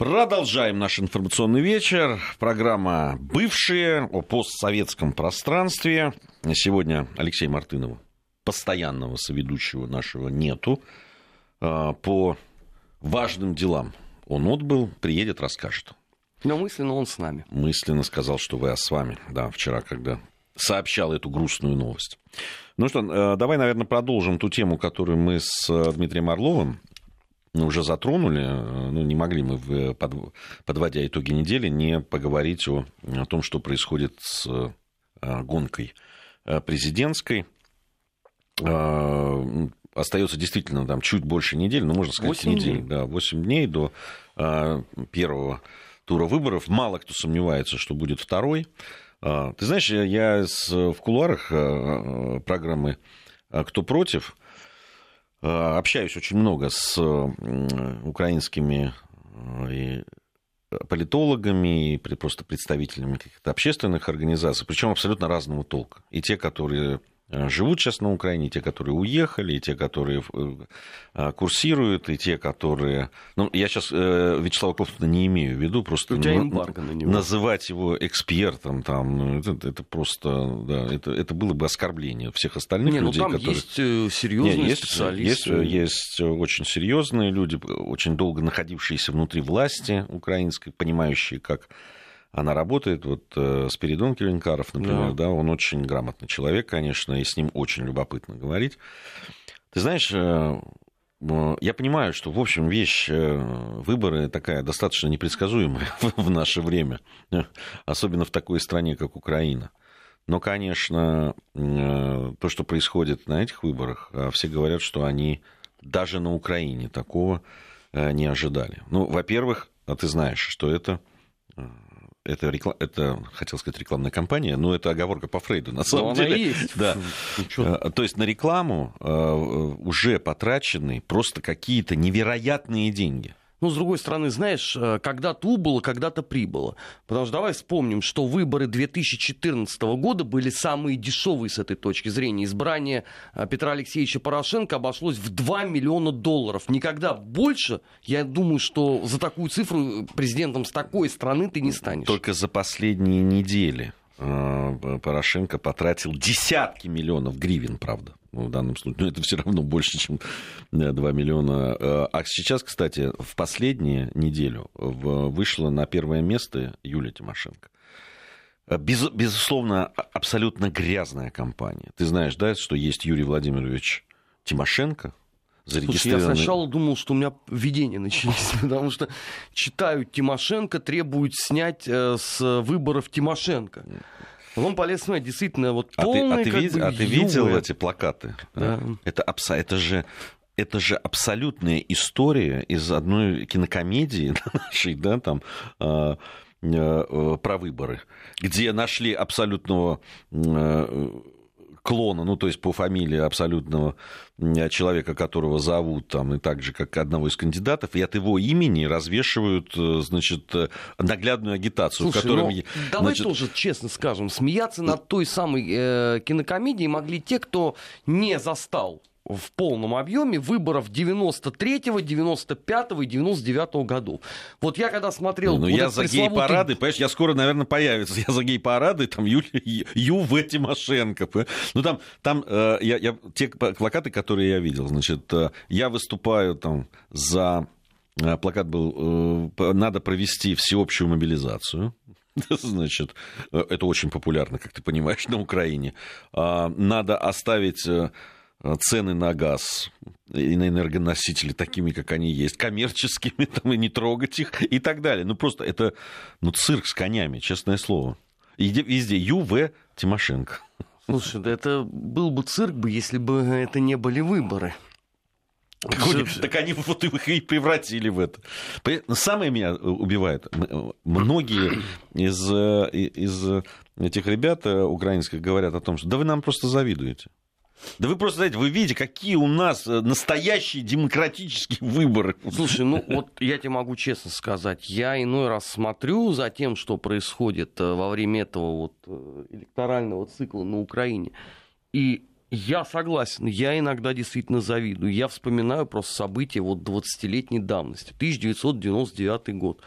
Продолжаем наш информационный вечер. Программа «Бывшие» о постсоветском пространстве. Сегодня Алексей Мартынова, постоянного соведущего нашего, нету. А, по важным делам он отбыл, приедет, расскажет. Но мысленно он с нами. Мысленно сказал, что вы, а с вами, да, вчера, когда сообщал эту грустную новость. Ну что, э, давай, наверное, продолжим ту тему, которую мы с э, Дмитрием Орловым уже затронули, ну, не могли мы, подводя итоги недели, не поговорить о, о том, что происходит с э, гонкой э, президентской. Э, остается действительно там чуть больше недели, ну, можно сказать, 8 недель, дней. да, 8 дней до первого тура выборов. Мало кто сомневается, что будет второй. Ты знаешь, я в кулуарах программы «Кто против» Э, общаюсь очень много с украинскими э, политологами, и просто представителями каких-то общественных организаций, причем абсолютно разного толка. И те, которые Э, живут сейчас на Украине, и те, которые уехали, и те, которые э, э, курсируют, и те, которые... Ну, я сейчас Вячеслава Клофтона не имею в виду, просто на него. называть его экспертом, там, ну, это, это просто, да, это, это было бы оскорбление всех остальных не, ну, людей, там которые... есть серьезные не, есть, специалисты. Есть, есть очень серьезные люди, очень долго находившиеся внутри власти украинской, понимающие, как она работает. Вот э, Спиридон Келенкаров, например, да. да, он очень грамотный человек, конечно, и с ним очень любопытно говорить. Ты знаешь, э, я понимаю, что, в общем, вещь, э, выборы такая достаточно непредсказуемая в наше время, особенно в такой стране, как Украина. Но, конечно, то, что происходит на этих выборах, все говорят, что они даже на Украине такого не ожидали. Ну, во-первых, а ты знаешь, что это это, реклам... это, хотел сказать, рекламная кампания, но это оговорка по Фрейду, на самом но деле. Она есть. Да. Ну, э, То есть на рекламу э, уже потрачены просто какие-то невероятные деньги. Ну, с другой стороны, знаешь, э, когда-то убыло, когда-то прибыло. Потому что давай вспомним, что выборы 2014 года были самые дешевые с этой точки зрения. Избрание э, Петра Алексеевича Порошенко обошлось в 2 миллиона долларов. Никогда больше, я думаю, что за такую цифру президентом с такой страны ты не станешь. Только за последние недели э, Порошенко потратил десятки миллионов гривен, правда, в данном случае. Но это все равно больше, чем 2 миллиона. Э, а сейчас, кстати, в последнюю неделю вышла на первое место Юлия Тимошенко. Э, без, безусловно, абсолютно грязная компания. Ты знаешь, да, что есть Юрий Владимирович Тимошенко, Слушай, я сначала думал, что у меня видения начались, потому что читают Тимошенко, требуют снять э, с выборов Тимошенко. Он полез смотреть, действительно, вот полный, а ты, а ты, вид, бы, а ты видел эти плакаты? Да. Это, это же это же абсолютная история из одной кинокомедии нашей, да, там, э, э, про выборы, где нашли абсолютного э, клона, ну, то есть по фамилии абсолютного человека, которого зовут там, и так же, как одного из кандидатов, и от его имени развешивают, э, значит, э, наглядную агитацию. Слушай, в котором, ну, давай значит... тоже честно скажем, смеяться над той самой э, кинокомедией могли те, кто не застал в полном объеме выборов 93-го, 95-го и 99-го годов. Вот я когда смотрел... Ну, вот я за пресловутый... гей-парады, понимаешь, я скоро, наверное, появится. Я за гей-парады, там, Ю, Ю В. Тимошенко. Ну, там, там э, я, я, те плакаты, которые я видел, значит, э, я выступаю там за... Э, плакат был, э, надо провести всеобщую мобилизацию, Значит, это очень популярно, как ты понимаешь, на Украине. А, надо оставить цены на газ и на энергоносители такими, как они есть, коммерческими, там, и не трогать их и так далее. Ну, просто это ну, цирк с конями, честное слово. И везде ЮВ Тимошенко. Слушай, да это был бы цирк бы, если бы это не были выборы. Так, так они вот их и превратили в это. Самое меня убивает. Многие из, э, из этих ребят э, украинских говорят о том, что да вы нам просто завидуете. Да вы просто знаете, вы видите, какие у нас э, настоящие демократические выборы. Слушай, ну вот я тебе могу честно сказать, я иной раз смотрю за тем, что происходит э, во время этого вот э, электорального цикла на Украине, и Я согласен. Я иногда действительно завидую. Я вспоминаю просто события вот 20-летней давности. 1999 год.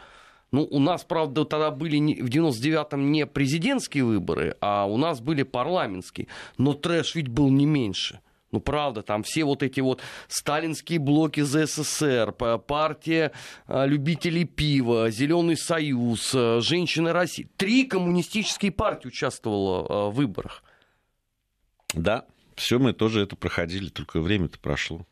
Ну, у нас, правда, тогда были в 99-м не президентские выборы, а у нас были парламентские. Но трэш ведь был не меньше. Ну, правда, там все вот эти вот сталинские блоки за СССР, партия а, любителей пива, Зеленый союз, а, Женщины России. Три коммунистические партии участвовало а, в выборах. Да, все мы тоже это проходили, только время-то прошло.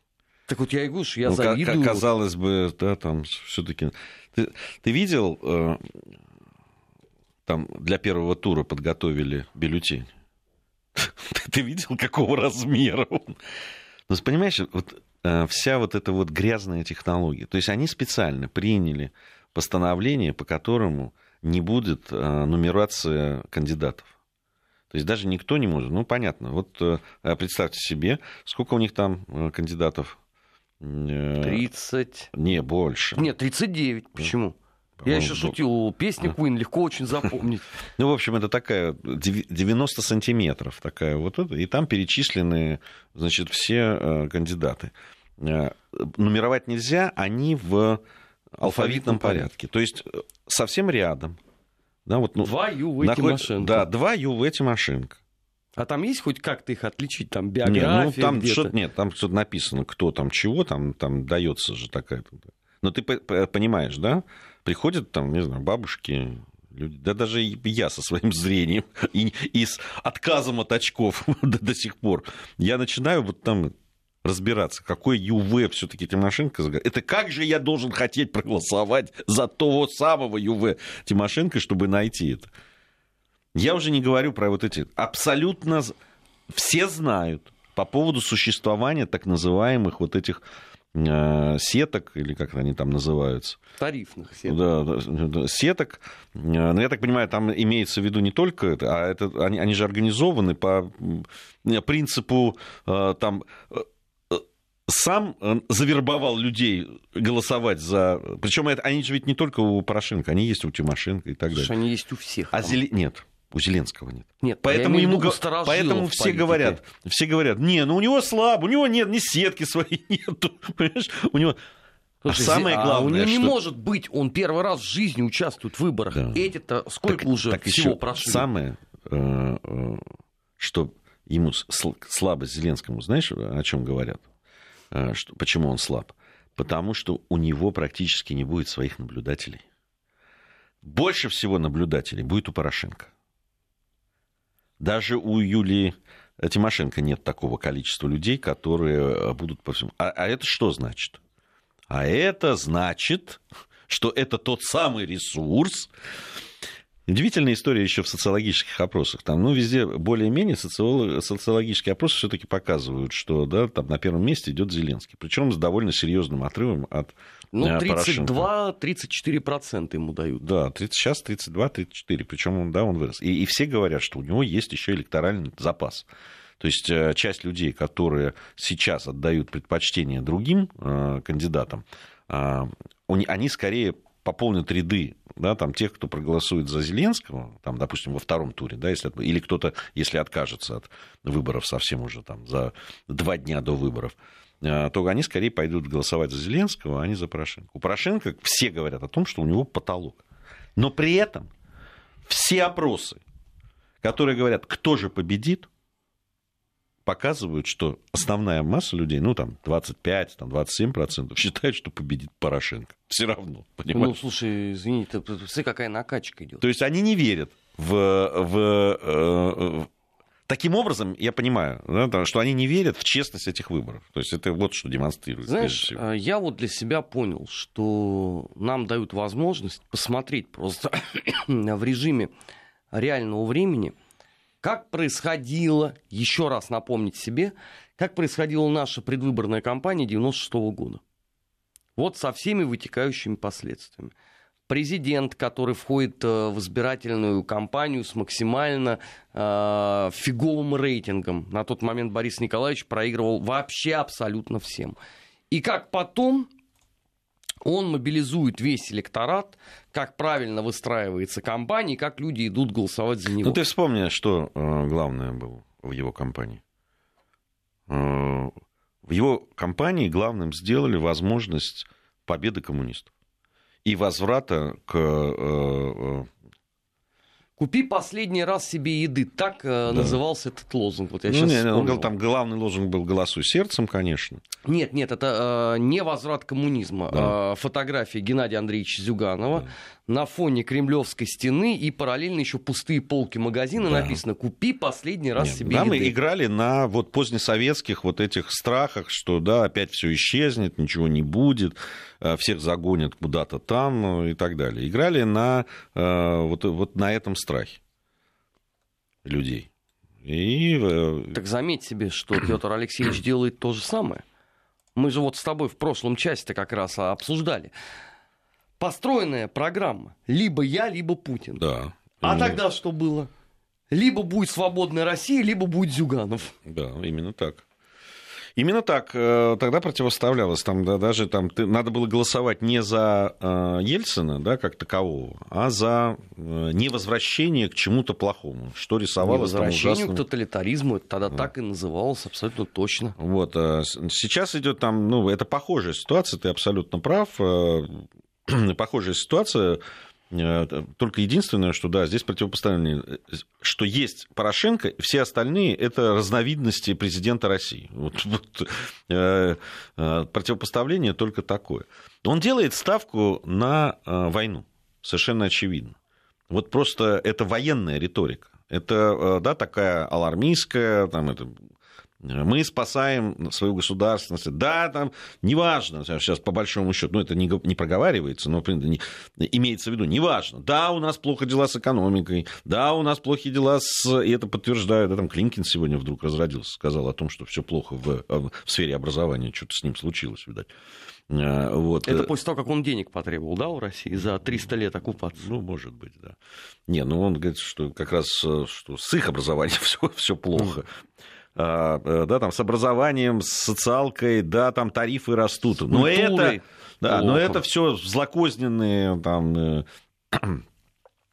Так вот я и говорю, что я ну, завидую. Казалось бы, да, там все-таки... Ты, ты видел, э, там для первого тура подготовили бюллетень? Ты видел, какого размера он? Ну, понимаешь, вот э, вся вот эта вот грязная технология. То есть они специально приняли постановление, по которому не будет э, нумерация кандидатов. То есть даже никто не может. Ну, понятно. Вот э, представьте себе, сколько у них там кандидатов? 30. Не, больше. Нет, 39. Почему? Я еще шутил, песни Queen легко очень запомнить. Ну, в общем, это такая 90 сантиметров такая вот это, и там перечислены, значит, все э, кандидаты. Э, нумеровать нельзя, они в алфавитном порядке. То есть э, совсем рядом. Да, вот, ну, два ЮВ Тимошенко. Да, два ЮВ Тимошенко. А там есть хоть как-то их отличить, там биография? Нет, ну, там что-то нет, там что-то написано, кто там чего, там, там дается же такая. Но ты понимаешь, да? Приходят там, не знаю, бабушки, люди, да даже я со своим зрением и, и с отказом от очков до, до сих пор, я начинаю вот там разбираться, какой ЮВ все-таки Тимошенко. Это как же я должен хотеть проголосовать за того самого ЮВ Тимошенко, чтобы найти это? Я уже не говорю про вот эти... Абсолютно все знают по поводу существования так называемых вот этих Э, сеток, или как они там называются. Тарифных сеток. Да, да, сеток. Э, но я так понимаю, там имеется в виду не только это, а это, они, они же организованы по принципу э, там сам завербовал людей голосовать за... Причем это, они же ведь не только у Порошенко, они есть у Тимошенко и так далее. Они есть у всех. А Зеле... Нет, у Зеленского нет. Нет, поэтому ему поэтому все говорят, все говорят, не, ну у него слабо, у него нет ни сетки своей нету, понимаешь? У него Слушай, а самое главное, а у него что... не может быть, он первый раз в жизни участвует в выборах. Да. Эти-то сколько так, уже так всего еще прошли? Самое, э, э, что ему слабость Зеленскому, знаешь, о чем говорят? Э, что, почему он слаб? Потому что у него практически не будет своих наблюдателей. Больше всего наблюдателей будет у Порошенко. Даже у Юлии Тимошенко нет такого количества людей, которые э, будут по всему. А, а это что значит? А это значит, что это тот самый ресурс, Удивительная история еще в социологических опросах. Там, ну, везде более-менее социологические опросы все-таки показывают, что да, там на первом месте идет Зеленский. Причем с довольно серьезным отрывом от ну, 32-34% ему дают. Да, 30, сейчас 32-34, причем да, он вырос. И, и все говорят, что у него есть еще электоральный запас. То есть э, часть людей, которые сейчас отдают предпочтение другим э, кандидатам, э, они скорее пополнят ряды да, там, тех, кто проголосует за Зеленского, там, допустим, во втором туре, да, если, или кто-то, если откажется от выборов совсем уже там, за два дня до выборов, Э, то они скорее пойдут голосовать за Зеленского, а не за Порошенко. У Порошенко все говорят о том, что у него потолок. Но при этом все опросы, которые говорят, кто же победит, показывают, что основная масса людей, ну там 25, там, 27% считают, что победит Порошенко. Все равно, понимаешь? Ну, слушай, извините, ты какая накачка идет. То есть они не верят в, в, э, Таким образом, я понимаю, да, что они не верят в честность этих выборов. То есть это вот что демонстрирует. Знаешь, а, я вот для себя понял, что нам дают возможность посмотреть просто в режиме реального времени, как происходило, еще раз напомнить себе, как происходила наша предвыборная кампания 96 -го года. Вот со всеми вытекающими последствиями президент, который входит э, в избирательную кампанию с максимально э, фиговым рейтингом. На тот момент Борис Николаевич проигрывал вообще абсолютно всем. И как потом он мобилизует весь электорат, как правильно выстраивается кампания, как люди идут голосовать за него. Ну ты вспомни, что э, главное было в его кампании. в его кампании главным сделали возможность победы коммунистов и возврата к Купи последний раз себе еды. Так э, да. назывался этот лозунг. Вот я ну, не, он говорил, там главный лозунг был «Голосуй сердцем», конечно. Нет, нет, это э, не возврат коммунизма. Да. Э, фотография Геннадия Андреевича Зюганова. Да на фоне Кремлевской стены и параллельно еще пустые полки магазина да. написано «Купи последний раз Нет, себе Да, еды». мы играли на вот позднесоветских вот этих страхах, что да, опять все исчезнет, ничего не будет, всех загонят куда-то там ну, и так далее. Играли на э, вот, вот на этом страхе людей. И... Э, так заметь себе, что Петр Алексеевич делает то же самое. Мы же вот с тобой в прошлом части как раз обсуждали построенная программа. Либо я, либо Путин. Да. А тогда что было? Либо будет свободная Россия, либо будет Зюганов. Да, именно так. Именно так э, тогда противоставлялось. Там, да, даже там, ты, надо было голосовать не за э, Ельцина да, как такового, а за э, невозвращение к чему-то плохому, что рисовалось там ужасно. к тоталитаризму, это тогда да. так и называлось, абсолютно точно. Вот, э, сейчас идет там, ну, это похожая ситуация, ты абсолютно прав. Э, похожая ситуация. Э, только единственное, что да, здесь противопоставление, что есть Порошенко, все остальные это разновидности президента России. Вот, вот, э, э, противопоставление только такое. Он делает ставку на э, войну, совершенно очевидно. Вот просто это военная риторика. Это э, да, такая алармистская, там, это мы спасаем свою государственность. Да, там, неважно, сейчас по большому счету, ну, это не, не проговаривается, но не, имеется в виду, неважно. Да, у нас плохо дела с экономикой, да, у нас плохие дела с... И это подтверждает, да, там Клинкин сегодня вдруг разродился, сказал о том, что все плохо в, в сфере образования, что-то с ним случилось, видать. А, вот. Это после того, как он денег потребовал, да, у России за 300 лет оккупации? Ну, может быть, да. Не, ну он говорит, что как раз что с их образованием все, все плохо. Э, да, там, с образованием, с социалкой, да, там тарифы растут. Но это, да, но это все злокозненные там, э,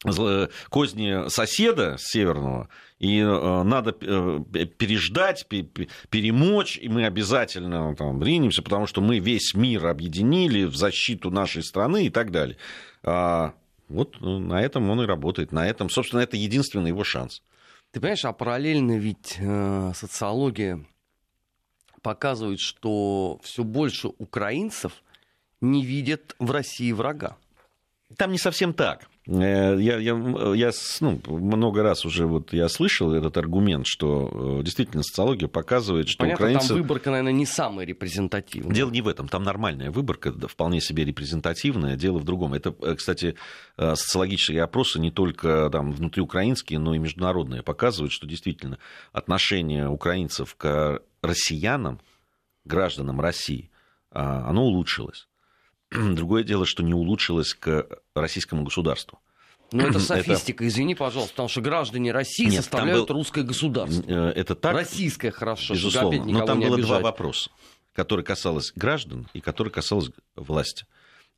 козни соседа северного, и э, надо переждать, перемочь, и мы обязательно там ринемся, потому что мы весь мир объединили в защиту нашей страны и так далее. А вот на этом он и работает, на этом, собственно, это единственный его шанс. Ты понимаешь, а параллельно ведь э, социология показывает, что все больше украинцев не видят в России врага. Там не совсем так. Э, я, я, я ну, много раз уже вот я слышал этот аргумент, что э, действительно социология показывает, что Понятно, украинцы... там выборка, наверное, не самая репрезентативная. Дело не в этом, там нормальная выборка, вполне себе репрезентативная, дело в другом. Это, э, кстати, социологические опросы не только там, внутриукраинские, но и международные показывают, что действительно отношение украинцев к россиянам, гражданам России, оно улучшилось. Другое дело, что не улучшилось к российскому государству. Ну, это софистика, это... извини, пожалуйста, потому что граждане России Нет, составляют был... русское государство. Э, это так. Российское хорошо, безусловно. Но там было обижать. два вопроса, которые касалось граждан и которые касалось власти.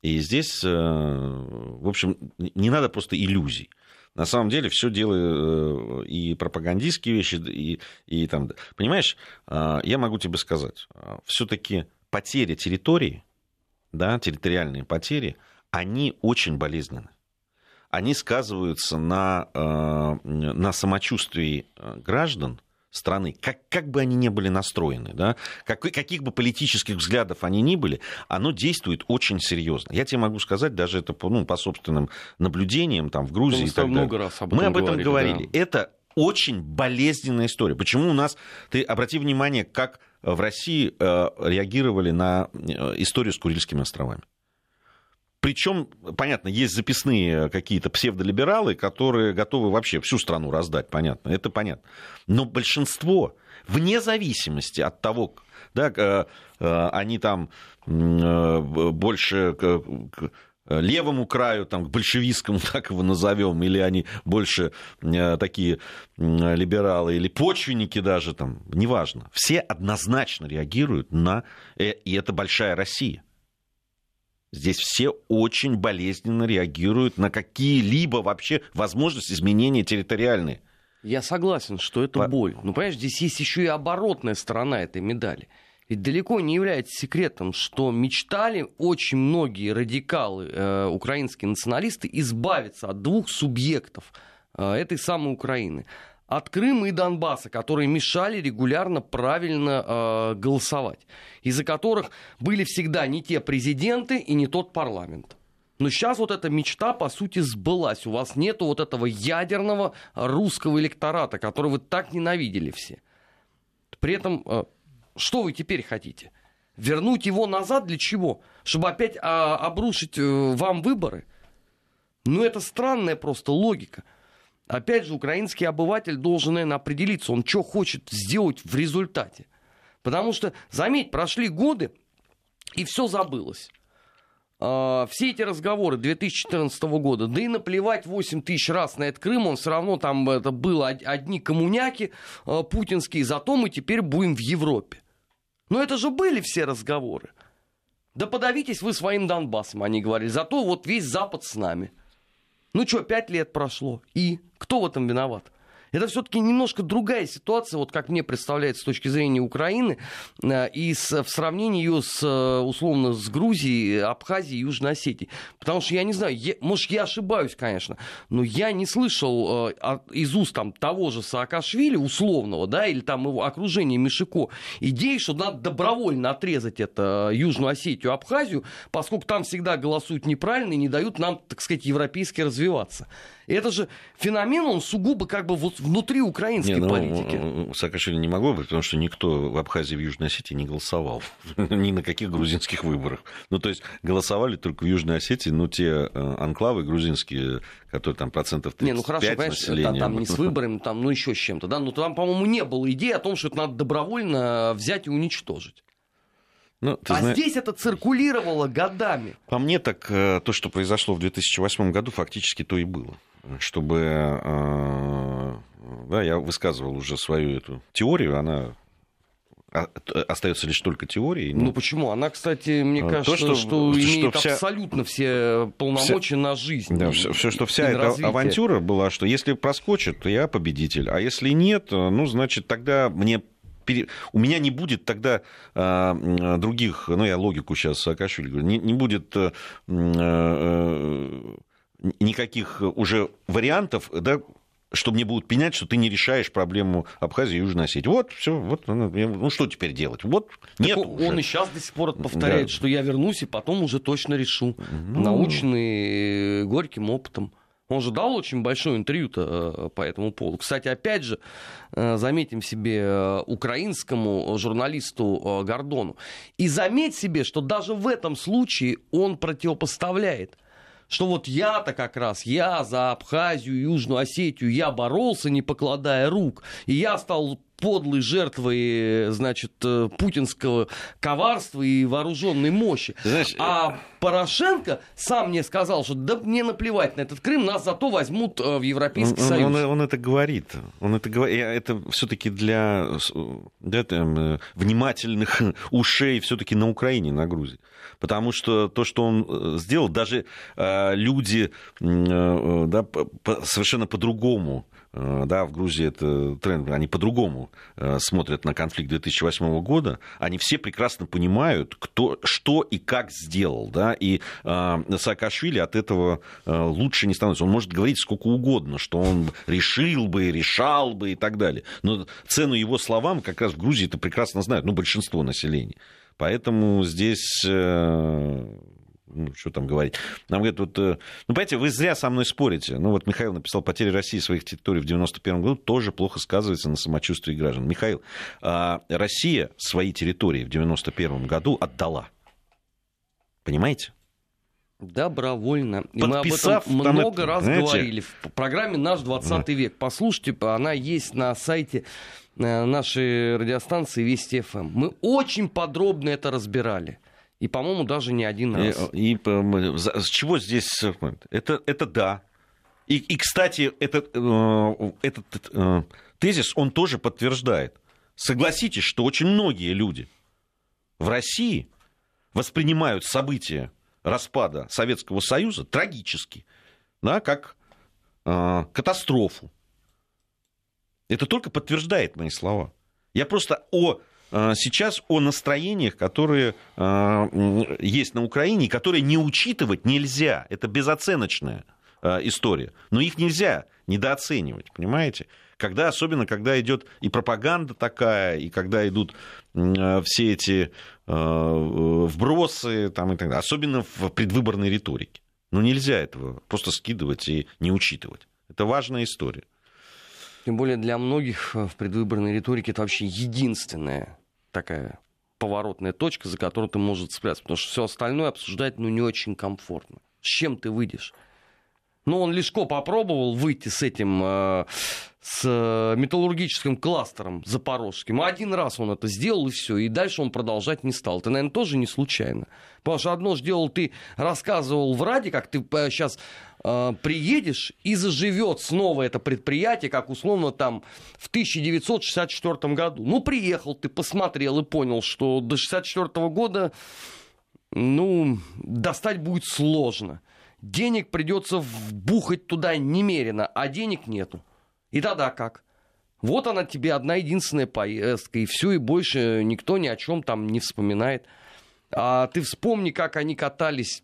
И здесь, э, в общем, не надо просто иллюзий. На самом деле все дело э, и пропагандистские вещи, и, и там... Понимаешь, я могу тебе сказать, все-таки потеря территории да, территориальные потери, они очень болезненны. Они сказываются на, э, на самочувствии э, граждан страны, как, как бы они ни были настроены, да, как, каких бы политических взглядов они ни были, оно действует очень серьезно. Я тебе могу сказать, даже это по, ну, по собственным наблюдениям там, в Грузии и так много Раз об Мы об этом говорили. говорили. Да. Это очень болезненная история. Почему у нас, ты обрати внимание, как в России э, реагировали на э, историю с Курильскими островами. Причем, понятно, есть записные какие-то псевдолибералы, которые готовы вообще всю страну раздать, понятно, это понятно. Но большинство, вне зависимости от того, да, э, они там больше левому краю, там, к большевистскому, так его назовем, или они больше э, такие э, либералы, или почвенники даже, там, неважно. Все однозначно реагируют на... И это большая Россия. Здесь все очень болезненно реагируют на какие-либо вообще возможности изменения территориальные. Я согласен, что это По... боль. Но, понимаешь, здесь есть еще и оборотная сторона этой медали. Ведь далеко не является секретом, что мечтали очень многие радикалы, э, украинские националисты, избавиться от двух субъектов э, этой самой Украины. От Крыма и Донбасса, которые мешали регулярно правильно э, голосовать, из-за которых были всегда не те президенты и не тот парламент. Но сейчас вот эта мечта, по сути, сбылась. У вас нет вот этого ядерного русского электората, который вы так ненавидели все. При этом, э, что вы теперь хотите? Вернуть его назад для чего? Чтобы опять а, обрушить э, вам выборы? Ну, это странная просто логика. Опять же, украинский обыватель должен, наверное, определиться, он что хочет сделать в результате. Потому что, заметь, прошли годы, и все забылось. А, все эти разговоры 2014 года, да и наплевать 8 тысяч раз на этот Крым, он все равно там это было одни коммуняки а, путинские, зато мы теперь будем в Европе. Но это же были все разговоры. Да подавитесь вы своим Донбассом, они говорили, зато вот весь Запад с нами. Ну что, пять лет прошло, и кто в этом виноват? Это все-таки немножко другая ситуация, вот как мне представляется с точки зрения Украины, э, и с, в сравнении ее с, э, условно, с Грузией, Абхазией, Южной Осетией. Потому что я не знаю, я, может, я ошибаюсь, конечно, но я не слышал э, из уст там, того же Саакашвили, условного, да, или там его окружения Мишико, идеи, что надо добровольно отрезать это Южную Осетию, Абхазию, поскольку там всегда голосуют неправильно и не дают нам, так сказать, европейски развиваться. И это же феномен, он сугубо как бы вот внутри украинской не, ну, политики. Саакашвили не могло быть, потому что никто в Абхазии, в Южной Осетии не голосовал. Ни на каких грузинских выборах. Ну, то есть голосовали только в Южной Осетии, ну, те э, анклавы грузинские, которые там процентов 35 Не, ну хорошо, населения. Там, там не с выборами, там, ну, еще с чем-то, да, но там, по-моему, не было идеи о том, что это надо добровольно взять и уничтожить. Ну, а знаешь, здесь это циркулировало годами. По мне, так э, то, что произошло в 2008 году, фактически то и было чтобы... Э, да, я высказывал уже свою эту теорию, она остается лишь только теорией. Ну, ну почему? Она, кстати, мне кажется, то, что, что имеет вся... абсолютно все полномочия вся... на жизнь. Да, все, все, что вся эта развитие. авантюра была, что если проскочит, то я победитель, а если нет, ну, значит, тогда мне у меня не будет тогда а, других, ну, я логику сейчас Саакашвили говорю, не, не будет а, а, никаких уже вариантов, да, что мне будут пенять, что ты не решаешь проблему Абхазии и Южной Осетии. Вот, все, вот, ну, что теперь делать? Вот, нет он уже. и сейчас до сих пор повторяет, да. что я вернусь и потом уже точно решу. Ну... Научный, э, горьким опытом. Он же дал очень большое интервью-то э, по этому поводу. Кстати, опять же, э, заметим себе украинскому журналисту Гордону. И заметь себе, что даже в этом случае он противопоставляет что вот я-то как раз, я за Абхазию, Южную Осетию, я боролся, не покладая рук, и я стал подлой жертвой, значит, э, путинского коварства и вооруженной мощи. Знаешь, а Порошенко сам мне сказал, что да мне наплевать на этот Крым, нас зато возьмут э, в Европейский он, Союз. Он, он, он это говорит. Он это говорит. Это все-таки для, для там, э, внимательных ушей все-таки на Украине, на Грузии. Потому что то, что он сделал, даже э, люди э, да, совершенно по-другому Э, да, в Грузии это тренд, они по-другому э, смотрят на конфликт 2008 года, они все прекрасно понимают, кто, что и как сделал, да, и э, Саакашвили от этого э, лучше не становится. Он может говорить сколько угодно, что он решил бы, решал бы и так далее, но цену его словам как раз в Грузии это прекрасно знают, ну, большинство населения. Поэтому здесь э, ну, что там говорить. Нам говорят, вот, э, ну, понимаете, вы зря со мной спорите. Ну, вот Михаил написал, потеря России своих территорий в 91 году тоже плохо сказывается на самочувствии граждан. Михаил, а Россия свои территории в 91 году отдала. Понимаете? Добровольно. И Подписав, мы об этом много это, раз знаете... говорили в программе «Наш 20 да. век». Послушайте, она есть на сайте э, нашей радиостанции Вести ФМ. Мы очень подробно это разбирали. И, по-моему, даже не один раз. И, и с чего здесь... Это, это да. И, и кстати, этот, э, этот э, тезис он тоже подтверждает. Согласитесь, что очень многие люди в России воспринимают события распада Советского Союза трагически, да, как э, катастрофу. Это только подтверждает мои слова. Я просто о сейчас о настроениях, которые а, есть на Украине, которые не учитывать нельзя. Это безоценочная а, история. Но их нельзя недооценивать, понимаете? Когда, особенно когда идет и пропаганда такая, и когда идут все эти вбросы там, и так далее, особенно в предвыборной риторике. Но нельзя этого просто скидывать и не учитывать. Это важная история. Тем более для многих в предвыборной риторике это вообще единственная такая поворотная точка, за которую ты можешь цепляться. Потому что все остальное обсуждать ну, не очень комфортно. С чем ты выйдешь? Ну, он легко попробовал выйти с этим, э, с металлургическим кластером запорожским. Один раз он это сделал, и все. И дальше он продолжать не стал. Это, наверное, тоже не случайно. Потому что одно сделал ты, рассказывал в Раде, как ты сейчас э, э, приедешь, и заживет снова это предприятие, как условно там в 1964 году. Ну, приехал ты, посмотрел и понял, что до 1964 года, ну, достать будет сложно денег придется вбухать туда немерено, а денег нету. И тогда как? Вот она тебе одна единственная поездка, и все, и больше никто ни о чем там не вспоминает. А ты вспомни, как они катались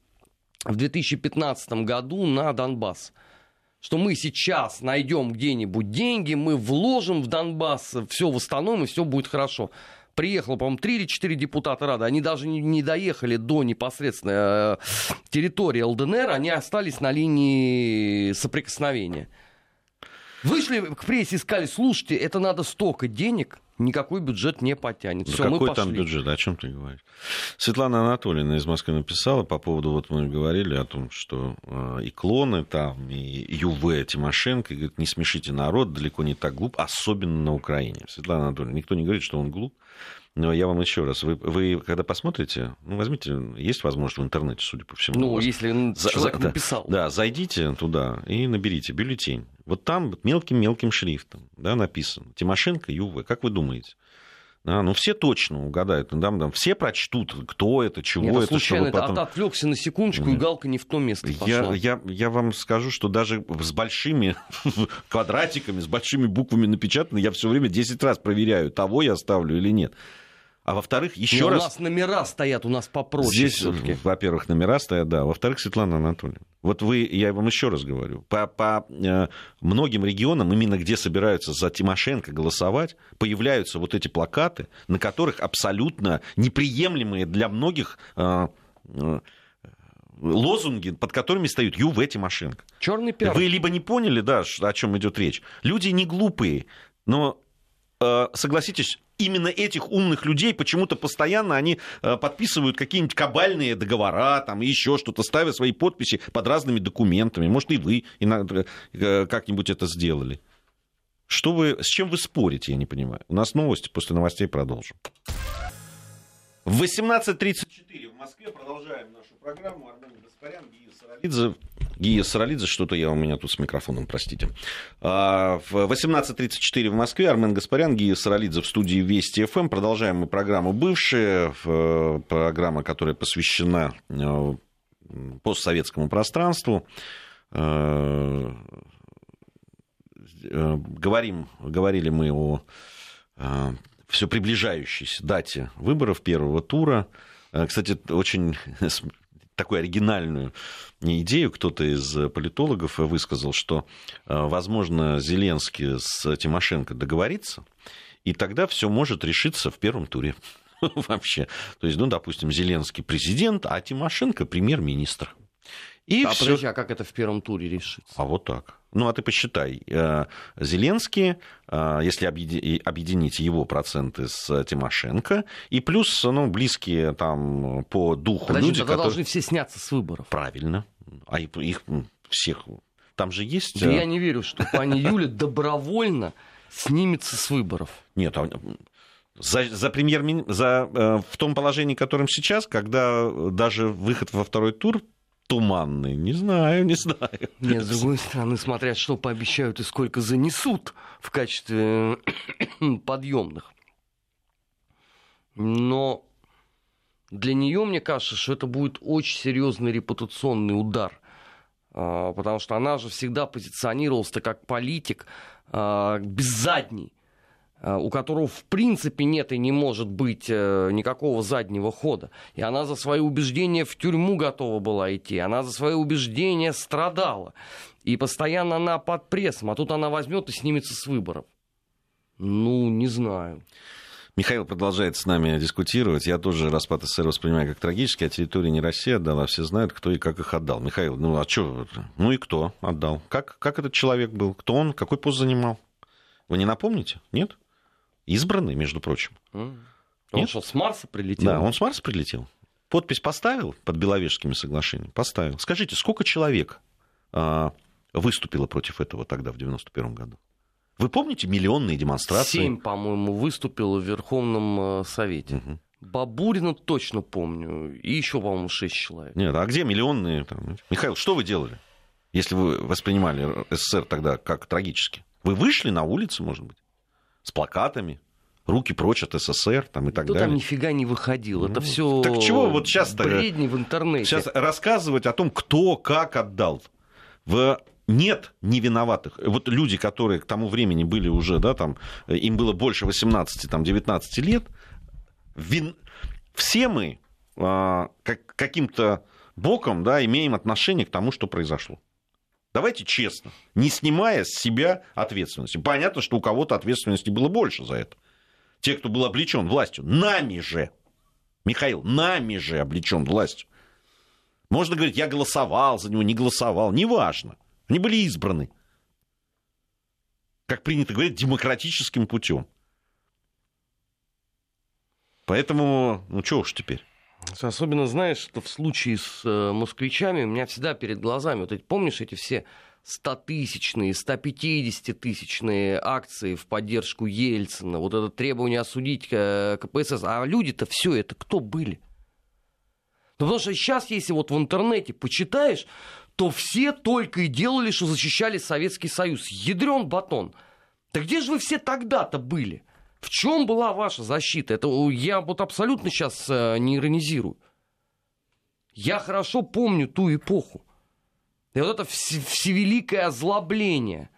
в 2015 году на Донбасс. Что мы сейчас найдем где-нибудь деньги, мы вложим в Донбасс, все восстановим, и все будет хорошо приехало, по-моему, три или четыре депутата Рады, они даже не, доехали до непосредственно э, территории ЛДНР, они остались на линии соприкосновения. Вышли к прессе и сказали, слушайте, это надо столько денег, никакой бюджет не потянет. Да Все, какой мы там бюджет? О чем ты говоришь? Светлана Анатольевна из Москвы написала по поводу, вот мы говорили о том, что э, и клоны там, и ЮВ Тимошенко, и говорит, не смешите народ, далеко не так глуп, особенно на Украине. Светлана Анатольевна, никто не говорит, что он глуп. Но я вам еще раз, вы, вы когда посмотрите, ну, возьмите, есть возможность в интернете, судя по всему. Ну, если за, человек за, написал. Да, да, зайдите туда и наберите бюллетень. Вот там мелким-мелким шрифтом да, написано Тимошенко, ЮВ. Как вы думаете? Да, ну, все точно угадают. Да, да, все прочтут, кто это, чего Нет, это. Случайно, это потом... отвлекся на секундочку, и галка не в то место пошла. Я, я, я вам скажу, что даже с большими квадратиками, с большими буквами напечатано, я все время 10 раз проверяю, того я ставлю или нет. А во-вторых, еще Но раз... У нас номера стоят, у нас попроще Здесь, во-первых, номера стоят, да. Во-вторых, Светлана Анатольевна, вот вы, я вам еще раз говорю, по, по э, многим регионам, именно где собираются за Тимошенко голосовать, появляются вот эти плакаты, на которых абсолютно неприемлемые для многих э, э, лозунги, под которыми стоят ЮВ Тимошенко. Черный пиар. Вы либо не поняли, да, о чем идет речь. Люди не глупые, но э, согласитесь, именно этих умных людей почему-то постоянно они э, подписывают какие-нибудь кабальные договора, там, и еще что-то, ставя свои подписи под разными документами. Может, и вы э, как-нибудь это сделали. Что вы, с чем вы спорите, я не понимаю. У нас новости, после новостей продолжим. В 18.34 в Москве продолжаем нашу программу. Армен Гаспарян, Гия Саралидзе. Гия Саралидзе, что-то я у меня тут с микрофоном, простите. А, в 18.34 в Москве Армен Гаспарян, Гия Саралидзе в студии Вести ФМ. Продолжаем мы программу «Бывшие», программа, которая посвящена э, постсоветскому пространству. Э, э, говорим, говорили мы о все приближающейся дате выборов первого тура. Кстати, очень такую оригинальную идею кто-то из политологов высказал, что, э, возможно, Зеленский с Тимошенко договорится, и тогда все может решиться в первом туре. Вообще. То есть, ну, допустим, Зеленский президент, а Тимошенко премьер-министр. И а, всё... подожди, а как это в первом туре решится? А вот так. Ну, а ты посчитай, э, Зеленский, э, если объединить его проценты с Тимошенко, и плюс, ну, близкие там по духу Подожди, люди, которые... должны все сняться с выборов. Правильно. А их всех... Там же есть... Да я э, не верю, что пани Юля добровольно снимется с выборов. Нет, а за, за премьер за, в том положении, которым сейчас, когда даже выход во второй тур туманный. Не знаю, не знаю. Нет, с другой стороны, смотря что пообещают и сколько занесут в качестве подъемных. Но для нее, мне кажется, что это будет очень серьезный репутационный удар а, потому что она же всегда позиционировалась-то как политик а, беззадний, а, у которого в принципе нет и не может быть э, никакого заднего хода. И она за свои убеждения в тюрьму готова была идти, она за свои убеждения страдала. И постоянно она под прессом, а тут она возьмет и снимется с выборов. Ну, не знаю. Михаил продолжает с нами дискутировать. Я тоже распад СССР воспринимаю как трагический, а территории не Россия отдала, все знают, кто и как их отдал. Михаил, ну а что? Ну и кто отдал? Как, как этот человек был? Кто он? Какой пост занимал? Вы не напомните? Нет? Избранный, между прочим. Mm. Он что, с Марса прилетел? Да, он с Марса прилетел. Подпись поставил под Беловежскими соглашениями? Поставил. Скажите, сколько человек а, выступило против этого тогда, в 91 году? Вы помните миллионные демонстрации? Семь, по-моему, выступило в Верховном э, Совете. Угу. Бабурина точно помню. И еще, по-моему, шесть человек. Нет, а где миллионные? Там... Михаил, что вы делали, если вы воспринимали СССР тогда как трагически? Вы вышли на улицы, может быть, с плакатами, руки прочь от СССР там, и так Кто далее. там нифига не выходил. Это все ну, так чего вот сейчас бредни в интернете. Сейчас рассказывать о том, кто как отдал. В нет невиноватых. Вот люди, которые к тому времени были уже, да, там, им было больше 18, там, 19 лет, вин... все мы а, как, каким-то боком, да, имеем отношение к тому, что произошло. Давайте честно, не снимая с себя ответственности. Понятно, что у кого-то ответственности было больше за это. Те, кто был облечен властью, нами же, Михаил, нами же облечен властью. Можно говорить, я голосовал за него, не голосовал, неважно. Они были избраны, как принято говорить, демократическим путем. Поэтому, ну что уж теперь. Особенно, знаешь, что в случае с э, москвичами у меня всегда перед глазами, вот эти, помнишь эти все 100-тысячные, 150-тысячные акции в поддержку Ельцина, вот это требование осудить э, КПСС, а люди-то все это кто были? Ну, потому что сейчас, если вот в интернете почитаешь, то все только и делали, что защищали Советский Союз. Ядрен батон. Да где же вы все тогда-то были? В чем была ваша защита? Это я вот абсолютно сейчас э, не иронизирую. Я хорошо помню ту эпоху. И вот это все, всевеликое озлобление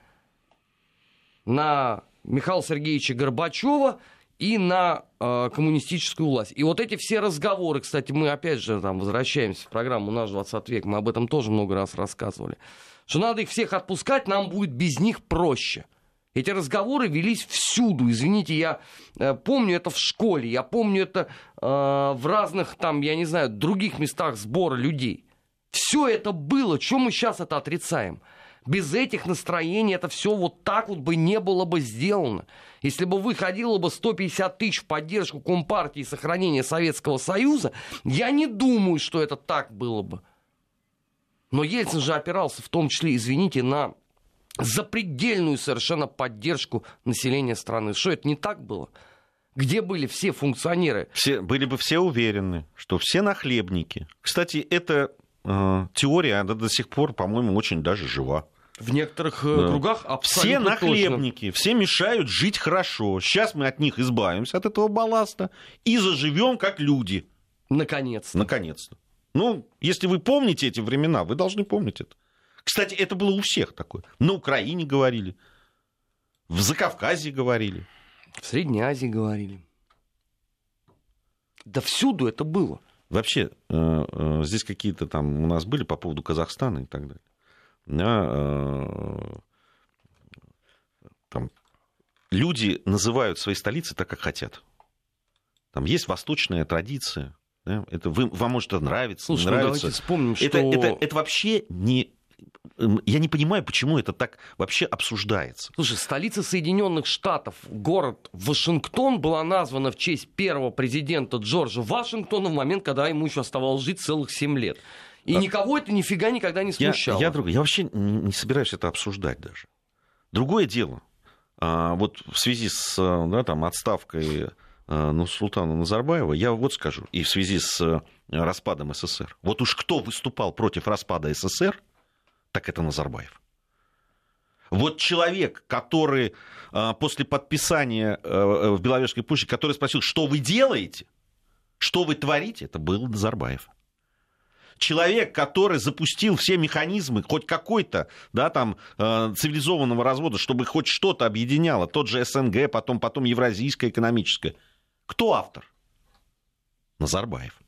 на Михаила Сергеевича Горбачева и на э, коммунистическую власть. И вот эти все разговоры, кстати, мы опять же там возвращаемся в программу «Наш 20 век», мы об этом тоже много раз рассказывали, что надо их всех отпускать, нам будет без них проще. Эти разговоры велись всюду. Извините, я э, помню это в школе, я помню это э, в разных там, я не знаю, других местах сбора людей. Все это было. Чем мы сейчас это отрицаем? Без этих настроений это все вот так вот бы не было бы сделано. Если бы выходило бы 150 тысяч в поддержку Компартии и сохранения Советского Союза, я не думаю, что это так было бы. Но Ельцин же опирался в том числе, извините, на запредельную совершенно поддержку населения страны. Что это не так было? Где были все функционеры? Все, были бы все уверены, что все нахлебники. Кстати, эта э, теория она до сих пор, по-моему, очень даже жива. В некоторых э, да. кругах абсолютно Все нахлебники, точно. все мешают жить хорошо. Сейчас мы от них избавимся, от этого балласта, и заживем как люди. Наконец-то. Наконец-то. Ну, если вы помните эти времена, вы должны помнить это. Кстати, это было у всех такое. На Украине говорили, в Закавказье говорили. В Средней Азии говорили. Да всюду это было. Вообще, э, э, здесь какие-то там у нас были по поводу Казахстана и так далее да, э, там, люди называют свои столицы так, как хотят. Там есть восточная традиция. Да? Это вы, вам может это нравиться, Слушай, не ну нравится. давайте вспомним, что... это, это, это вообще не я не понимаю, почему это так вообще обсуждается. Слушай, столица Соединенных Штатов, город Вашингтон, была названа в честь первого президента Джорджа Вашингтона в момент, когда ему еще оставалось жить целых 7 лет. И а... никого это нифига никогда не смущало. Я, я, друг, я вообще не собираюсь это обсуждать даже. Другое дело, а, вот в связи с да, там, отставкой а, ну, Султана Назарбаева, я вот скажу, и в связи с распадом СССР. Вот уж кто выступал против распада СССР, так это Назарбаев. Вот человек, который а, после подписания в Беловежской площади, который спросил, что вы делаете, что вы творите, это был Назарбаев. человек, который запустил все механизмы хоть какой-то, да, там, э, цивилизованного развода, чтобы хоть что-то объединяло, тот же СНГ, потом, потом Евразийское экономическое. Кто автор? Назарбаев.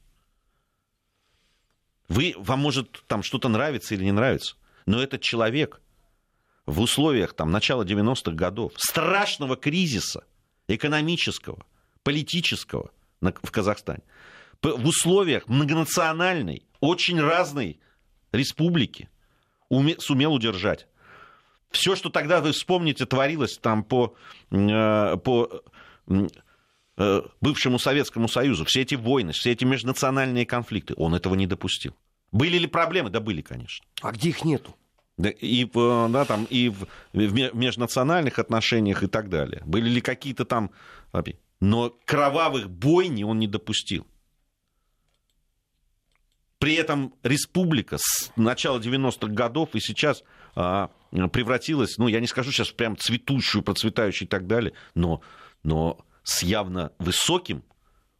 Вы, вам может там что-то нравится или не нравится, но этот человек в условиях там, начала 90-х годов, страшного кризиса экономического, политического в Казахстане, в условиях многонациональной, очень разной республики сумел удержать. Все, что тогда, вы вспомните, творилось там по, э, по э, бывшему Советскому Союзу, все эти войны, все эти межнациональные конфликты, он этого не допустил. Были ли проблемы? Да были, конечно. А где их нету? И, да, там, и в, в межнациональных отношениях и так далее. Были ли какие-то там... Но кровавых бойни он не допустил. При этом республика с начала 90-х годов и сейчас а, превратилась, ну, я не скажу сейчас прям цветущую, процветающую и так далее, но, но с явно высоким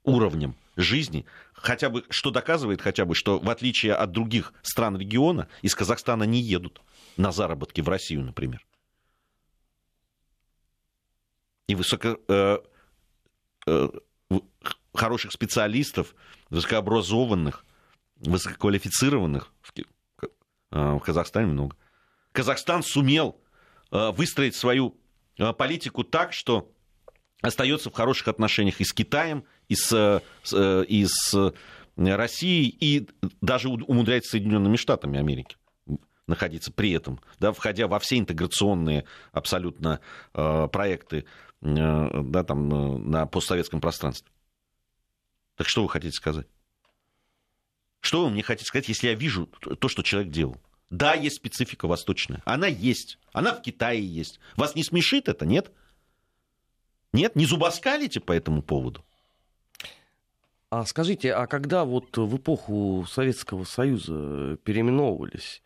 уровнем жизни, хотя бы, что доказывает хотя бы, что в отличие от других стран региона, из Казахстана не едут на заработки в Россию, например. И высоко, э, э, хороших специалистов, высокообразованных, высококвалифицированных в, э, в Казахстане много. Казахстан сумел э, выстроить свою э, политику так, что остается в хороших отношениях и с Китаем, и с, и с Россией, и даже умудряется Соединенными Штатами Америки находиться при этом, да, входя во все интеграционные абсолютно э, проекты э, да, там, э, на постсоветском пространстве. Так что вы хотите сказать? Что вы мне хотите сказать, если я вижу то, что человек делал? Да, есть специфика восточная. Она есть. Она в Китае есть. Вас не смешит это, нет? Нет? Не зубоскалите по этому поводу? А скажите, а когда вот в эпоху Советского Союза переименовывались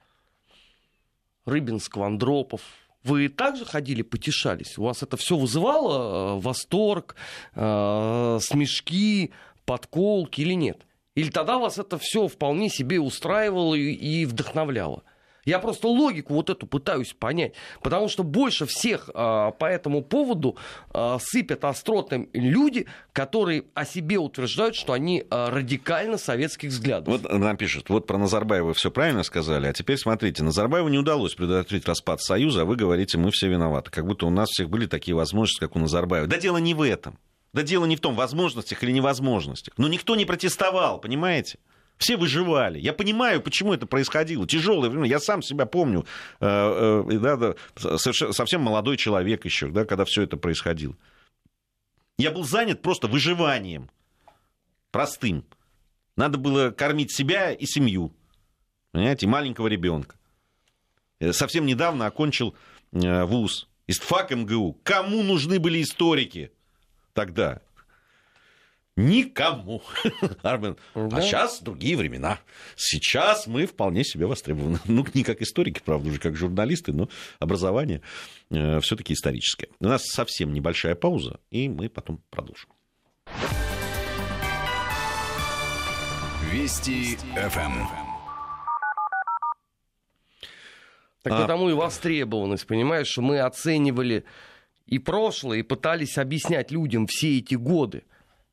Рыбинск, Андропов, вы также ходили, потешались? У вас это все вызывало э, восторг, э, смешки, подколки или нет? Или тогда вас это все вполне себе устраивало и вдохновляло? Я просто логику вот эту пытаюсь понять. Потому что больше всех а, по этому поводу а, сыпят остротным люди, которые о себе утверждают, что они а, радикально советских взглядов. Вот нам пишут, вот про Назарбаева все правильно сказали, а теперь смотрите, Назарбаеву не удалось предотвратить распад Союза, а вы говорите, мы все виноваты. Как будто у нас всех были такие возможности, как у Назарбаева. Да дело не в этом. Да дело не в том, возможностях или невозможностях. Но никто не протестовал, понимаете? Все выживали. Я понимаю, почему это происходило. Тяжелое время. Я сам себя помню. Э, э, да, да, совсем молодой человек еще, да, когда все это происходило. Я был занят просто выживанием. Простым. Надо было кормить себя и семью. Понимаете, маленького ребенка. Э, совсем недавно окончил вуз. Истфак МГУ. Кому нужны были историки? тогда? Никому. Армен. А да. А сейчас другие времена. Сейчас мы вполне себе востребованы. Ну, не как историки, правда, уже как журналисты, но образование э, все-таки историческое. У нас совсем небольшая пауза, и мы потом продолжим. Вести ФМ. Так а... потому и востребованность, понимаешь, что мы оценивали и прошлое, и пытались объяснять людям все эти годы,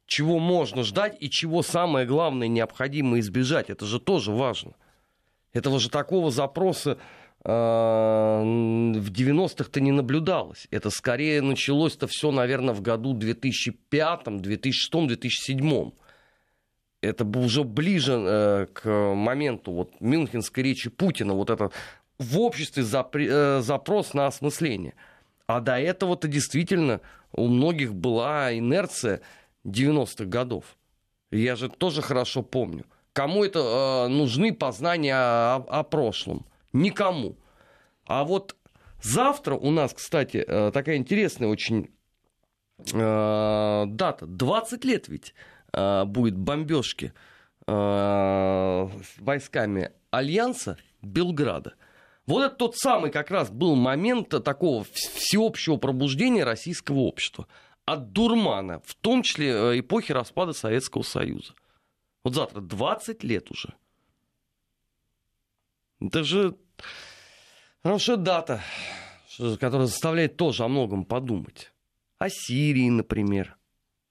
чего можно ждать и чего самое главное необходимо избежать. Это же тоже важно. Этого же такого запроса э, в 90-х-то не наблюдалось. Это скорее началось-то все, наверное, в году 2005, 2006, 2007. Это уже ближе э, к моменту вот, Мюнхенской речи Путина, вот это в обществе запри, э, запрос на осмысление. А до этого-то действительно у многих была инерция 90-х годов. Я же тоже хорошо помню. Кому это э, нужны познания о, о прошлом? Никому. А вот завтра у нас, кстати, э, такая интересная очень э, дата. 20 лет ведь э, будет бомбежки э, войсками Альянса Белграда. Вот это тот самый как раз был момент такого всеобщего пробуждения российского общества. От дурмана, в том числе э, эпохи распада Советского Союза. Вот завтра 20 лет уже. Это же хорошая дата, которая заставляет тоже о многом подумать. О Сирии, например.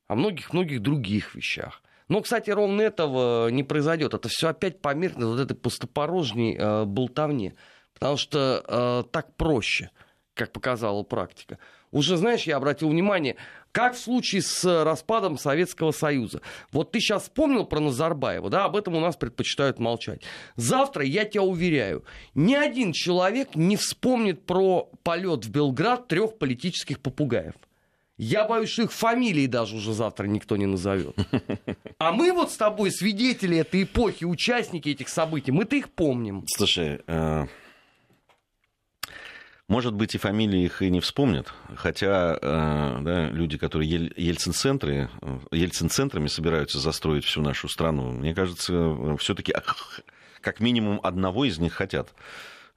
О многих-многих других вещах. Но, кстати, ровно этого не произойдет. Это все опять померкнет вот этой пустопорожней э, болтовне. Потому что э, так проще, как показала практика. Уже, знаешь, я обратил внимание, как в случае с распадом Советского Союза. Вот ты сейчас вспомнил про Назарбаева, да, об этом у нас предпочитают молчать. Завтра, я тебя уверяю, ни один человек не вспомнит про полет в Белград трех политических попугаев. Я боюсь, что их фамилии даже уже завтра никто не назовет. А мы вот с тобой свидетели этой эпохи, участники этих событий, мы-то их помним. Слушай, э, может быть, и фамилии их и не вспомнят, хотя э, да, люди, которые ель, Ельцин-центры, э, Ельцин-центрами собираются застроить всю нашу страну, мне кажется, все-таки как минимум одного из них хотят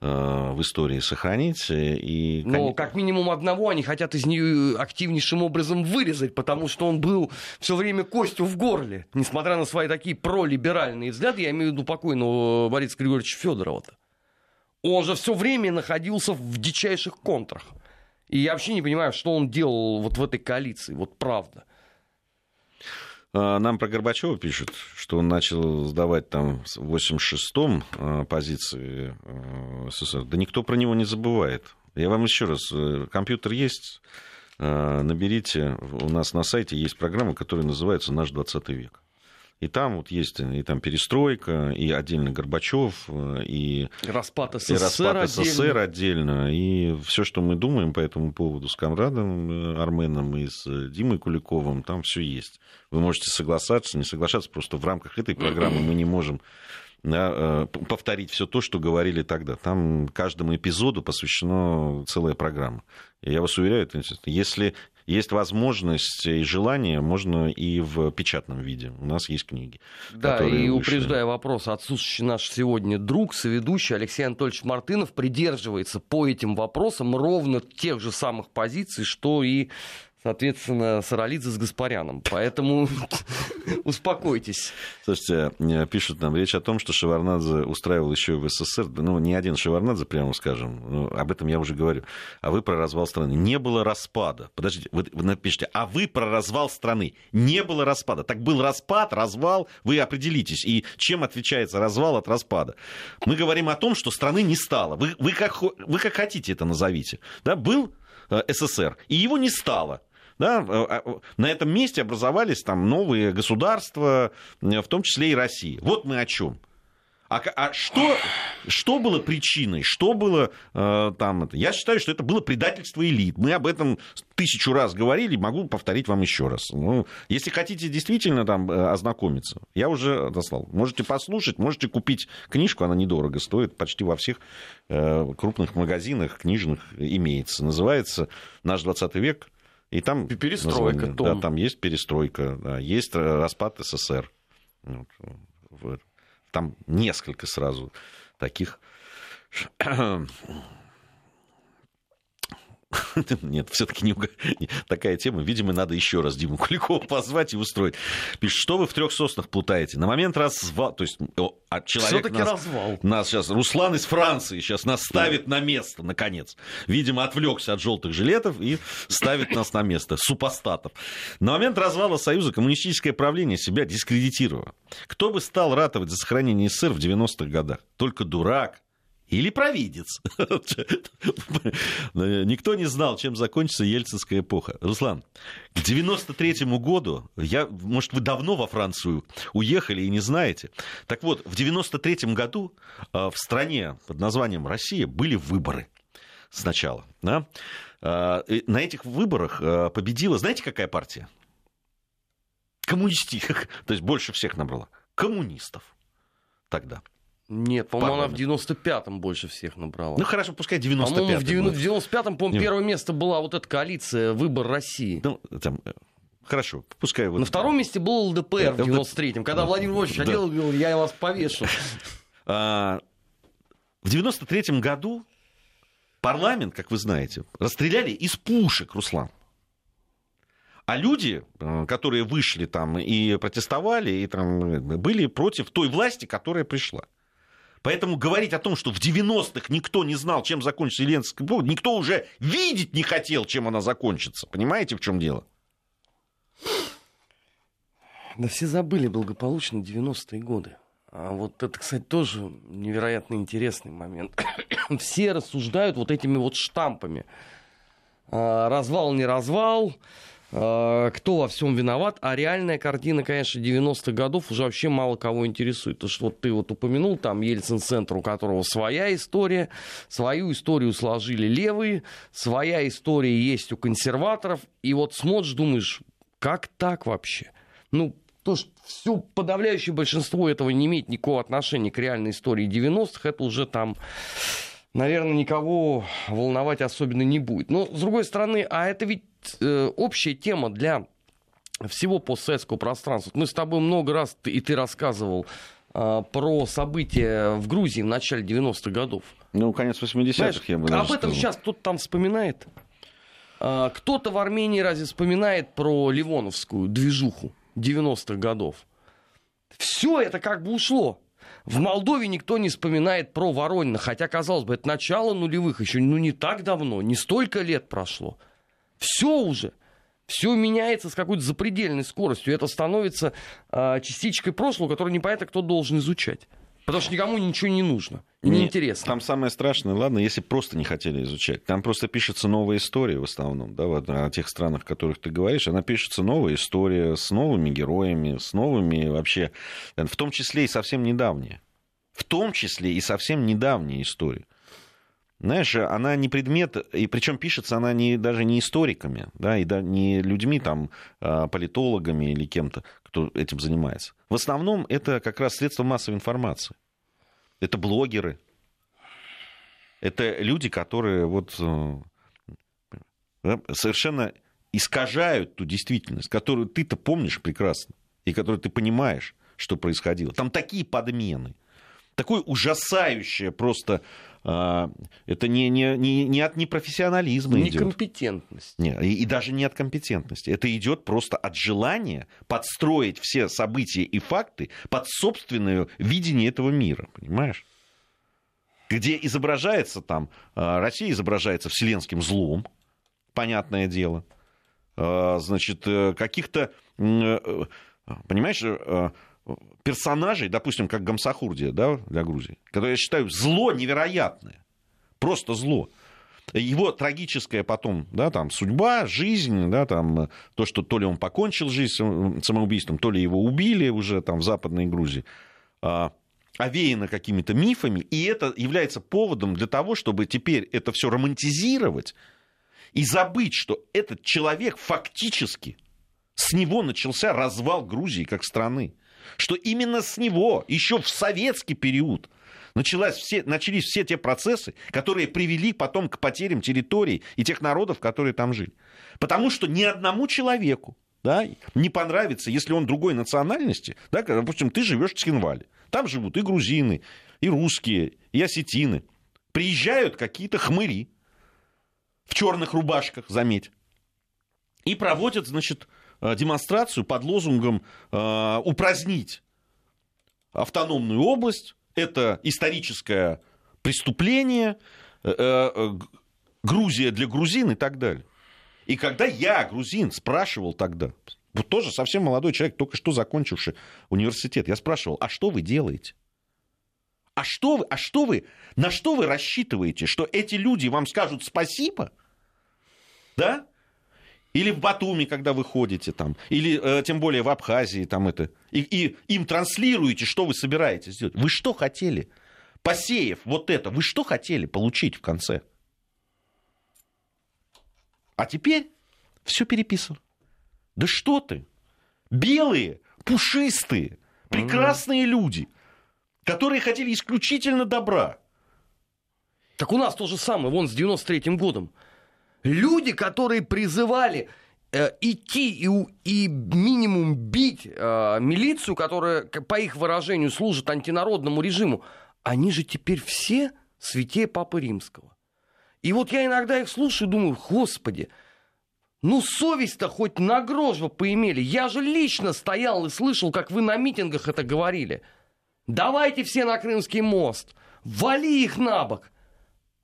э, в истории сохранить. И... Но как минимум одного они хотят из нее активнейшим образом вырезать, потому что он был все время костью в горле, несмотря на свои такие пролиберальные взгляды, я имею в виду покойного Бориса Григорьевича Федорова-то. Он же все время находился в дичайших контрах. И я вообще не понимаю, что он делал вот в этой коалиции, вот правда. А, нам про Горбачева пишут, что он начал сдавать там в 86-м а, позиции а, СССР. Да никто про него не забывает. Я вам еще раз, э, компьютер есть, наберите, у нас на сайте есть программа, которая называется «Наш 20 век». И там вот есть и там перестройка, и отдельно Горбачев, и распад СССР, и распад СССР отдельно. отдельно. И все, что мы думаем по этому поводу с Камрадом э, Арменом и с Димой Куликовым, там все есть. Вы можете соглашаться, не соглашаться, просто в рамках этой программы мы не можем да, э, повторить все то, что говорили тогда. Там каждому эпизоду посвящена целая программа. И я вас уверяю, если есть возможность и желание, можно и в печатном виде. У нас есть книги. Да, и вышли. упреждая вопрос, отсутствующий наш сегодня друг, соведущий Алексей Анатольевич Мартынов придерживается по этим вопросам ровно тех же самых позиций, что и соответственно, Саралидзе с Гаспаряном. Поэтому успокойтесь. Слушайте, э, пишут нам речь о том, что Шеварнадзе устраивал еще в СССР, ну, не один Шеварнадзе, прямо скажем, ну, об этом я уже говорю. А вы про развал страны. Не было распада. Подождите, вы, вы напишите, а вы про развал страны. Не было распада. Так был распад, развал, вы определитесь. И чем отличается развал от распада? Мы говорим о том, что страны не стало. Вы, вы, как, вы как хотите это назовите. Да, был э, СССР, и его не стало. Да, э, э, на этом месте образовались там новые государства, э, в том числе и Россия. Вот мы о чем. А, а что, что было причиной? Что было э, там? Это? Я считаю, что это было предательство элит. Мы об этом тысячу раз говорили, могу повторить вам еще раз. Ну, если хотите действительно там ознакомиться, я уже дослал. Можете послушать, можете купить книжку, она недорого стоит, почти во всех э, крупных магазинах книжных имеется. Называется «Наш 20 век. И там перестройка. Том. Да, там есть перестройка, да, есть распад СССР. Вот, там несколько сразу таких Нет, все-таки не такая тема. Видимо, надо еще раз Диму Куликова позвать и устроить. Пишет, что вы в трех соснах плутаете? На момент развала, то есть а человек нас, развал. нас сейчас, Руслан из Франции сейчас нас ставит на место, наконец. Видимо, отвлекся от желтых жилетов и ставит нас на место, супостатов. На момент развала Союза коммунистическое правление себя дискредитировало. Кто бы стал ратовать за сохранение СССР в 90-х годах? Только дурак, или провидец. Никто не знал, чем закончится ельцинская эпоха. Руслан, к 93 году, я, может, вы давно во Францию уехали и не знаете. Так вот, в 93 году а, в стране под названием Россия были выборы сначала. Да? А, на этих выборах а, победила, знаете, какая партия? Коммунистических, то есть больше всех набрала. Коммунистов тогда. Нет, по-моему, она в 95-м больше всех набрала. Ну хорошо, пускай 95-м. По-моему, в 95-м, по-моему, первое место была вот эта коалиция «Выбор России». Ну, там, э, Хорошо, пускай вот... На втором месте был ЛДПР в 93-м, когда Владимир Владимирович ходил и говорил, я вас повешу. А, в 93-м году парламент, как вы знаете, расстреляли из пушек, Руслан. А люди, э, которые вышли там и протестовали, и там, были против той власти, которая пришла. Поэтому говорить о том, что в 90-х никто не знал, чем закончится Елецкая повод, никто уже видеть не хотел, чем она закончится. Понимаете, в чем дело? Да все забыли благополучно 90-е годы. А вот это, кстати, тоже невероятно интересный момент. все рассуждают вот этими вот штампами. А, развал, не развал, кто во всем виноват, а реальная картина, конечно, 90-х годов уже вообще мало кого интересует. То, что вот ты вот упомянул, там Ельцин-центр, у которого своя история, свою историю сложили левые, своя история есть у консерваторов, и вот смотришь, думаешь, как так вообще? Ну, то, что все подавляющее большинство этого не имеет никакого отношения к реальной истории 90-х, это уже там наверное, никого волновать особенно не будет. Но, с другой стороны, а это ведь общая тема для всего постсоветского пространства. Мы с тобой много раз, и ты рассказывал э, про события в Грузии в начале 90-х годов. Ну, конец 80-х, я бы Об этом сейчас кто-то там вспоминает. Э, кто-то в Армении разве вспоминает про Ливоновскую движуху 90-х годов? Все это как бы ушло. В Молдове никто не вспоминает про Воронина, хотя, казалось бы, это начало нулевых, еще ну, не так давно, не столько лет прошло. Все уже. Все меняется с какой-то запредельной скоростью. Это становится э, частичкой прошлого, которую непонятно кто должен изучать. Потому что никому ничего не нужно. Не, неинтересно. Там самое страшное, ладно, если просто не хотели изучать. Там просто пишется новая история в основном, да, вот о тех странах, о которых ты говоришь. Она пишется новая история с новыми героями, с новыми вообще, в том числе и совсем недавняя. В том числе и совсем недавняя история. Знаешь, она не предмет, и причем пишется она не, даже не историками, да, и да, не людьми, там, а, политологами или кем-то, кто этим занимается. В основном это как раз средства массовой информации. Это блогеры. Это люди, которые вот э, совершенно искажают ту действительность, которую ты-то помнишь прекрасно, и которую ты понимаешь, что происходило. Там такие подмены – такое ужасающее просто... А, это не, не, не, не от непрофессионализма идет. Некомпетентность. Не, и, и даже не от компетентности. Это идет просто от желания подстроить все события и факты под собственное видение этого мира. Понимаешь? Где изображается там... А, Россия изображается вселенским злом, понятное дело. А, значит, э, каких-то... Э, понимаешь, э, персонажей, допустим, как Гамсахурдия, да, для Грузии, который я считаю зло невероятное, просто зло. Его трагическая потом, да, там, судьба, жизнь, да, там, то, что то ли он покончил жизнь самоубийством, то ли его убили уже там в Западной Грузии, а, овеяно какими-то мифами, и это является поводом для того, чтобы теперь это все романтизировать и забыть, что этот человек фактически, с него начался развал Грузии как страны что именно с него еще в советский период началась все, начались все те процессы, которые привели потом к потерям территорий и тех народов, которые там жили. Потому что ни одному человеку да, не понравится, если он другой национальности, да, допустим, ты живешь в Цхинвале, там живут и грузины, и русские, и осетины. Приезжают какие-то хмыри в черных рубашках, заметь, и проводят, значит, демонстрацию под лозунгом э, упразднить автономную область. Это историческое преступление, э, Грузия для грузин и так далее. И когда я, грузин, спрашивал тогда, вот тоже совсем молодой человек, только что закончивший университет, я спрашивал, а что вы делаете? А что вы, а что вы, на что вы рассчитываете, что эти люди вам скажут спасибо? Да? Или в Батуми, когда вы ходите там, или э, тем более в Абхазии там это, и, и им транслируете, что вы собираетесь сделать. Вы что хотели? Посеяв вот это, вы что хотели получить в конце? А теперь все переписано. Да что ты? Белые, пушистые, прекрасные mm-hmm. люди, которые хотели исключительно добра. Так у нас то же самое, вон с 93-м годом. Люди, которые призывали э, идти и, и минимум бить э, милицию, которая, по их выражению, служит антинародному режиму, они же теперь все святее Папы Римского. И вот я иногда их слушаю и думаю, господи, ну совесть-то хоть на грош вы поимели. Я же лично стоял и слышал, как вы на митингах это говорили. давайте все на Крымский мост, вали их на бок.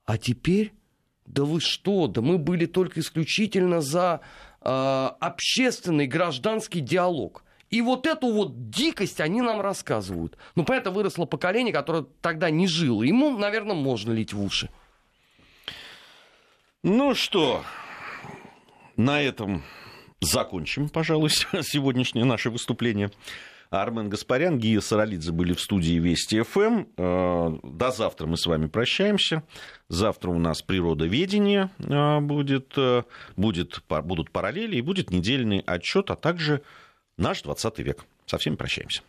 А теперь, да вы что, да мы были только исключительно за э, общественный гражданский диалог. И вот эту вот дикость они нам рассказывают. Ну, понятно, выросло поколение, которое тогда не жило. Ему, наверное, можно лить в уши. Ну что, на этом закончим, пожалуй, сегодняшнее наше выступление. Армен Гаспарян, Гия Саралидзе были в студии Вести ФМ. Э, до завтра мы с вами прощаемся. Завтра у нас природоведение э, будет, э, будет, будут параллели и будет недельный отчет, а также наш 20 век. Со всеми прощаемся.